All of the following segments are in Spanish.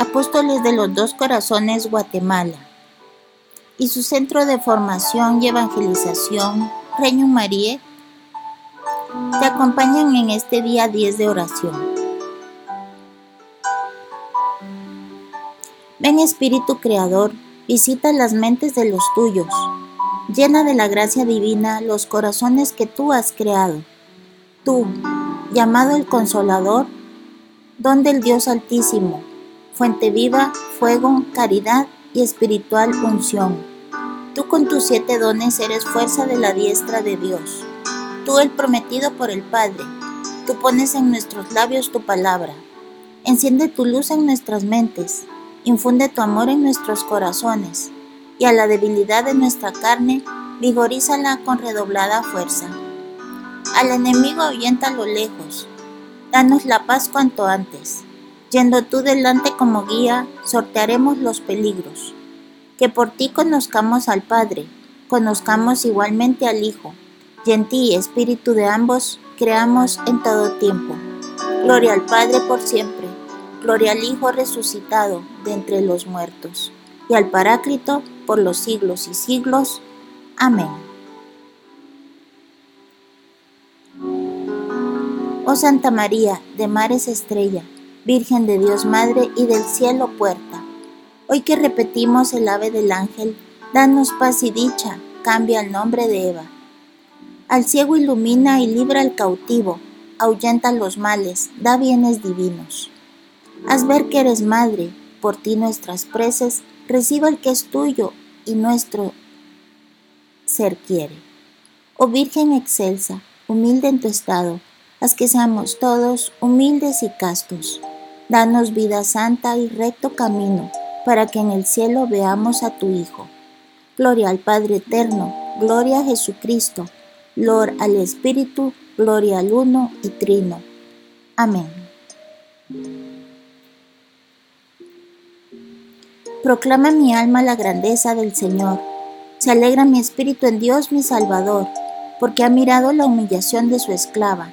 Apóstoles de los Dos Corazones, Guatemala, y su centro de formación y evangelización, Reino María, te acompañan en este día 10 de oración. Ven Espíritu Creador, visita las mentes de los tuyos, llena de la gracia divina los corazones que tú has creado. Tú, llamado el Consolador, don del Dios Altísimo, fuente viva, fuego, caridad y espiritual unción. Tú con tus siete dones eres fuerza de la diestra de Dios. Tú el prometido por el Padre. Tú pones en nuestros labios tu palabra. Enciende tu luz en nuestras mentes. Infunde tu amor en nuestros corazones. Y a la debilidad de nuestra carne, vigorízala con redoblada fuerza. Al enemigo ahuyenta lo lejos. Danos la paz cuanto antes. Yendo tú delante como guía, sortearemos los peligros. Que por ti conozcamos al Padre, conozcamos igualmente al Hijo, y en ti, Espíritu de ambos, creamos en todo tiempo. Gloria al Padre por siempre, gloria al Hijo resucitado de entre los muertos, y al Paráclito por los siglos y siglos. Amén. Oh Santa María, de mares estrella, Virgen de Dios Madre y del cielo puerta, hoy que repetimos el ave del ángel, danos paz y dicha, cambia el nombre de Eva. Al ciego ilumina y libra al cautivo, ahuyenta los males, da bienes divinos. Haz ver que eres madre, por ti nuestras preces, reciba el que es tuyo y nuestro ser quiere. Oh Virgen excelsa, humilde en tu estado, haz que seamos todos humildes y castos. Danos vida santa y recto camino, para que en el cielo veamos a tu Hijo. Gloria al Padre eterno, gloria a Jesucristo, gloria al Espíritu, gloria al Uno y Trino. Amén. Proclama mi alma la grandeza del Señor. Se alegra mi espíritu en Dios mi Salvador, porque ha mirado la humillación de su esclava.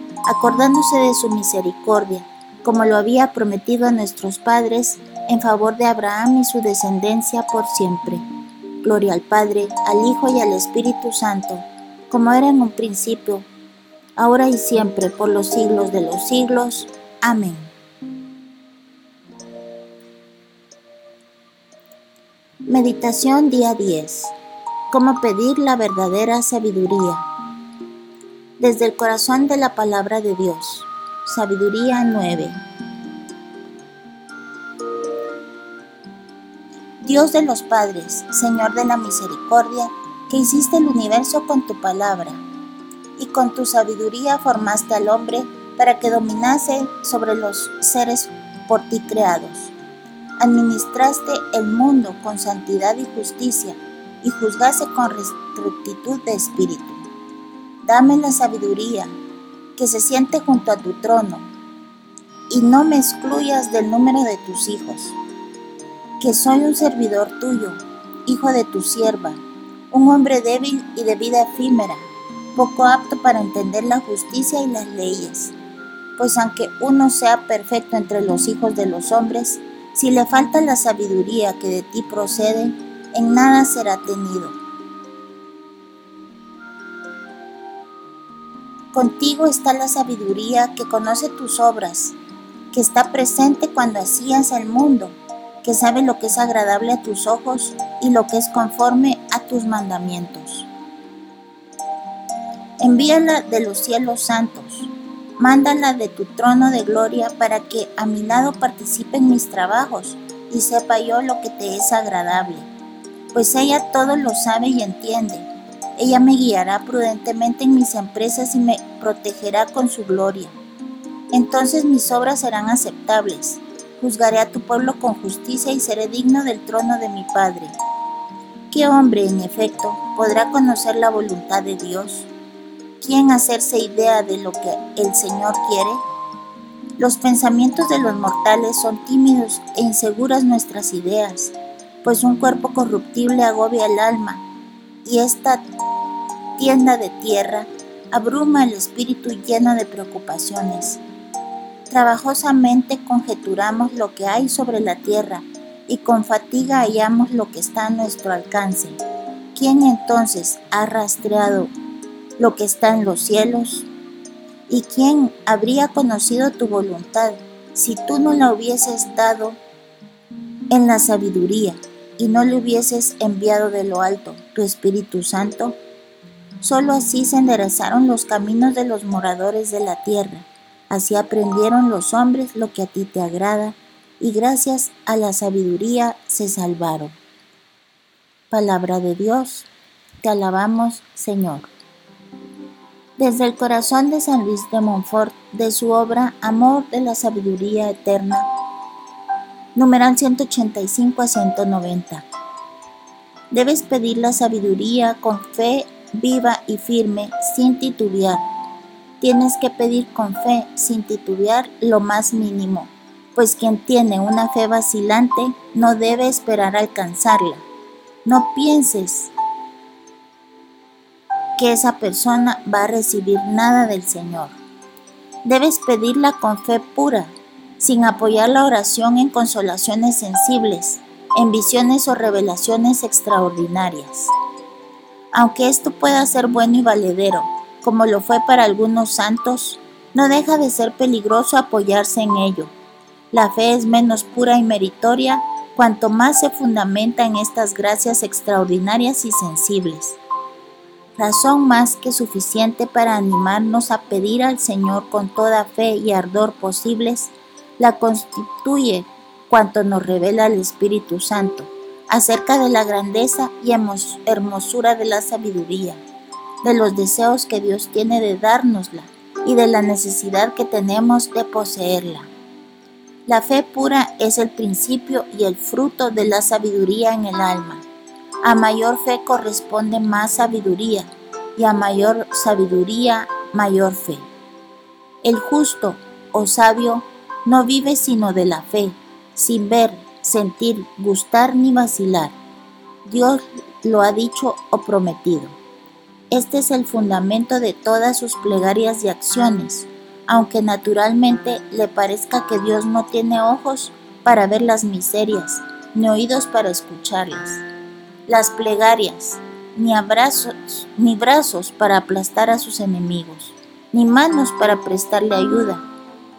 acordándose de su misericordia, como lo había prometido a nuestros padres, en favor de Abraham y su descendencia por siempre. Gloria al Padre, al Hijo y al Espíritu Santo, como era en un principio, ahora y siempre, por los siglos de los siglos. Amén. Meditación día 10. Cómo pedir la verdadera sabiduría desde el corazón de la palabra de Dios. Sabiduría 9. Dios de los padres, Señor de la misericordia, que hiciste el universo con tu palabra, y con tu sabiduría formaste al hombre para que dominase sobre los seres por ti creados. Administraste el mundo con santidad y justicia, y juzgase con rectitud de espíritu Dame la sabiduría que se siente junto a tu trono y no me excluyas del número de tus hijos, que soy un servidor tuyo, hijo de tu sierva, un hombre débil y de vida efímera, poco apto para entender la justicia y las leyes. Pues aunque uno sea perfecto entre los hijos de los hombres, si le falta la sabiduría que de ti procede, en nada será tenido. Contigo está la sabiduría que conoce tus obras, que está presente cuando hacías el mundo, que sabe lo que es agradable a tus ojos y lo que es conforme a tus mandamientos. Envíala de los cielos santos, mándala de tu trono de gloria para que a mi lado participe en mis trabajos y sepa yo lo que te es agradable, pues ella todo lo sabe y entiende ella me guiará prudentemente en mis empresas y me protegerá con su gloria. Entonces mis obras serán aceptables, Juzgaré a tu pueblo con justicia y seré digno del trono de mi Padre. ¿Qué hombre, en efecto, podrá conocer la voluntad de Dios? ¿Quién hacerse idea de lo que el Señor quiere? Los pensamientos de los mortales son tímidos e inseguras nuestras ideas, pues un cuerpo corruptible agobia el alma, y esta tienda de tierra abruma el espíritu lleno de preocupaciones. Trabajosamente conjeturamos lo que hay sobre la tierra y con fatiga hallamos lo que está a nuestro alcance. ¿Quién entonces ha rastreado lo que está en los cielos? ¿Y quién habría conocido tu voluntad si tú no la hubieses dado en la sabiduría y no le hubieses enviado de lo alto tu Espíritu Santo? Solo así se enderezaron los caminos de los moradores de la tierra Así aprendieron los hombres lo que a ti te agrada, y gracias a la sabiduría se salvaron. Palabra de Dios, te alabamos, Señor. Desde el corazón de San Luis de Montfort, de su obra Amor de la Sabiduría Eterna, numeral 185 a 190. Debes pedir la sabiduría con fe viva y firme, sin titubear Tienes que pedir con fe, sin titubear lo más mínimo, pues quien tiene una fe vacilante no debe esperar alcanzarla. No pienses que esa persona va a recibir nada del Señor. Debes pedirla con fe pura, sin apoyar la oración en consolaciones sensibles, en visiones o revelaciones extraordinarias. Aunque esto pueda ser bueno y valedero, como lo fue para algunos santos, no deja de ser peligroso apoyarse en ello. La fe es menos pura y meritoria cuanto más se fundamenta en estas gracias extraordinarias y sensibles. Razón más que suficiente para animarnos a pedir al Señor con toda fe y ardor posibles, la constituye cuanto nos revela el Espíritu Santo acerca de la grandeza y hermosura de la sabiduría de los deseos que Dios tiene de dárnosla y de la necesidad que tenemos de poseerla. La fe pura es el principio y el fruto de la sabiduría en el alma. A mayor fe corresponde más sabiduría y a mayor sabiduría mayor fe. El justo o sabio no vive sino de la fe, sin ver, sentir, gustar ni vacilar. Dios lo ha dicho o prometido. Este es el fundamento de todas sus plegarias y acciones, aunque naturalmente le parezca que Dios no tiene ojos para ver las miserias, ni oídos para escucharlas. Las plegarias, ni abrazos, ni brazos para aplastar a sus enemigos, ni manos para prestarle ayuda,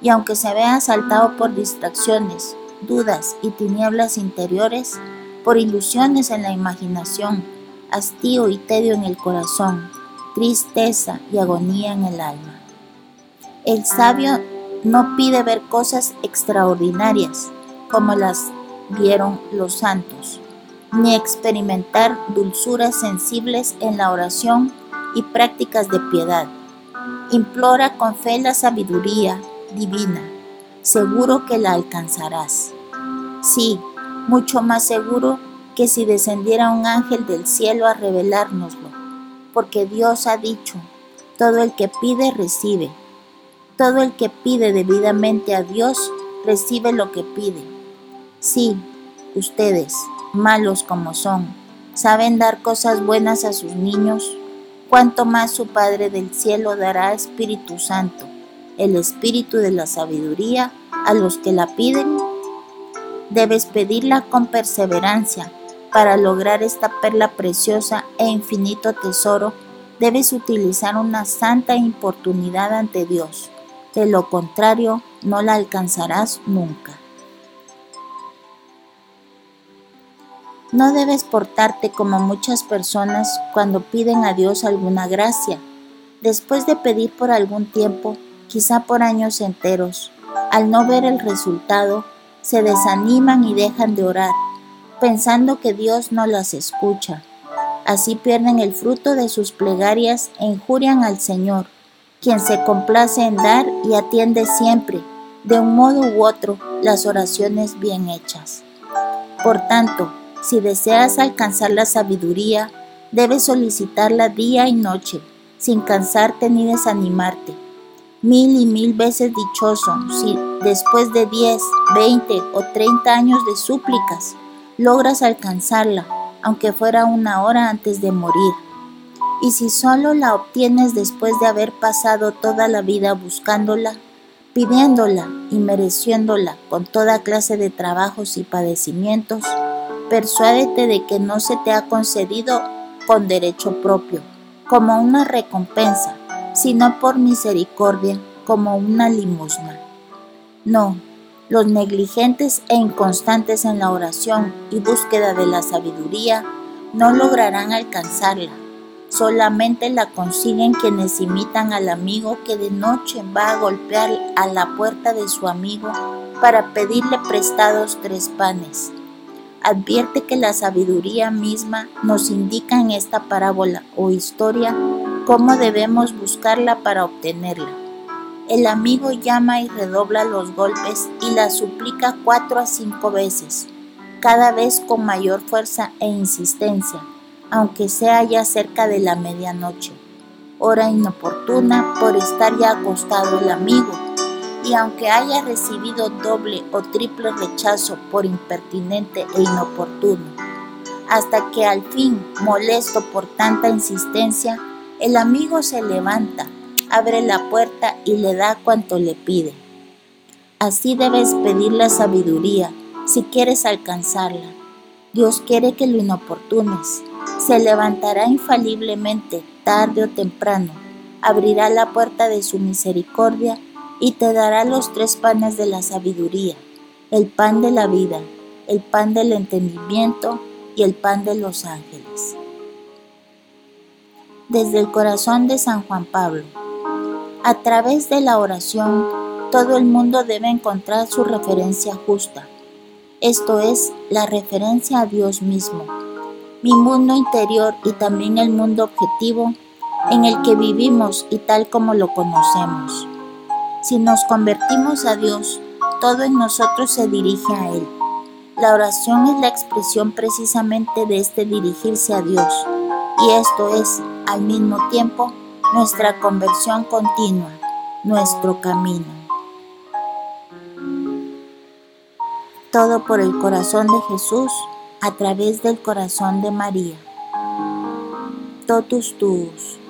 y aunque se vea asaltado por distracciones, dudas y tinieblas interiores, por ilusiones en la imaginación, hastío y tedio en el corazón, tristeza y agonía en el alma. El sabio no pide ver cosas extraordinarias como las vieron los santos, ni experimentar dulzuras sensibles en la oración y prácticas de piedad. Implora con fe la sabiduría divina, seguro que la alcanzarás. Sí, mucho más seguro que si descendiera un ángel del cielo a revelárnoslo, porque Dios ha dicho, todo el que pide recibe, todo el que pide debidamente a Dios recibe lo que pide. Sí, ustedes, malos como son, saben dar cosas buenas a sus niños, cuanto más su Padre del cielo dará Espíritu Santo, el Espíritu de la sabiduría, a los que la piden. Debes pedirla con perseverancia para lograr esta perla preciosa e infinito tesoro, debes utilizar una santa importunidad ante Dios. De lo contrario, no la alcanzarás nunca. No debes portarte como muchas personas cuando piden a Dios alguna gracia. Después de pedir por algún tiempo, quizá por años enteros, al no ver el resultado, se desaniman y dejan de orar pensando que Dios no las escucha. Así pierden el fruto de sus plegarias e injurian al Señor, quien se complace en dar y atiende siempre, de un modo u otro, las oraciones bien hechas. Por tanto, si deseas alcanzar la sabiduría, debes solicitarla día y noche, sin cansarte ni desanimarte. Mil y mil veces dichoso si después de 10, 20 o 30 años de súplicas logras alcanzarla, aunque fuera una hora antes de morir. Y si solo la obtienes después de haber pasado toda la vida buscándola, pidiéndola y mereciéndola con toda clase de trabajos y padecimientos, persuádete de que no se te ha concedido con derecho propio, como una recompensa, sino por misericordia, como una limosna. No, los negligentes e inconstantes en la oración y búsqueda de la sabiduría no lograrán alcanzarla Solamente la consiguen quienes imitan al amigo que de noche va a golpear a la puerta de su amigo para pedirle prestados tres panes. Advierte que la sabiduría misma nos indica en esta parábola o historia cómo debemos buscarla para obtenerla. El amigo llama y redobla los golpes y la suplica cuatro a cinco veces, cada vez con mayor fuerza e insistencia aunque sea ya cerca de la medianoche, hora inoportuna por estar ya acostado el amigo, y aunque haya recibido doble o triple rechazo por impertinente e inoportuno, hasta que al fin, molesto por tanta insistencia, el amigo se levanta, abre la puerta y le da cuanto le pide. Así debes pedir la sabiduría si quieres alcanzarla. Dios quiere que lo inoportunes, se levantará infaliblemente tarde o temprano, abrirá la puerta de su misericordia y te dará los tres panes de la sabiduría, el pan de la vida, el pan del entendimiento y el pan de los ángeles. Desde el corazón de San Juan Pablo, a través de la oración, todo el mundo debe encontrar su referencia justa, esto es, la referencia a Dios mismo mi mundo interior y también el mundo objetivo en el que vivimos y tal como lo conocemos. Si nos convertimos a Dios, todo en nosotros se dirige a Él. La oración es la expresión precisamente de este dirigirse a Dios y esto es, al mismo tiempo, nuestra conversión continua, nuestro camino. Todo por el corazón de Jesús a través del corazón de María. Totus tuus.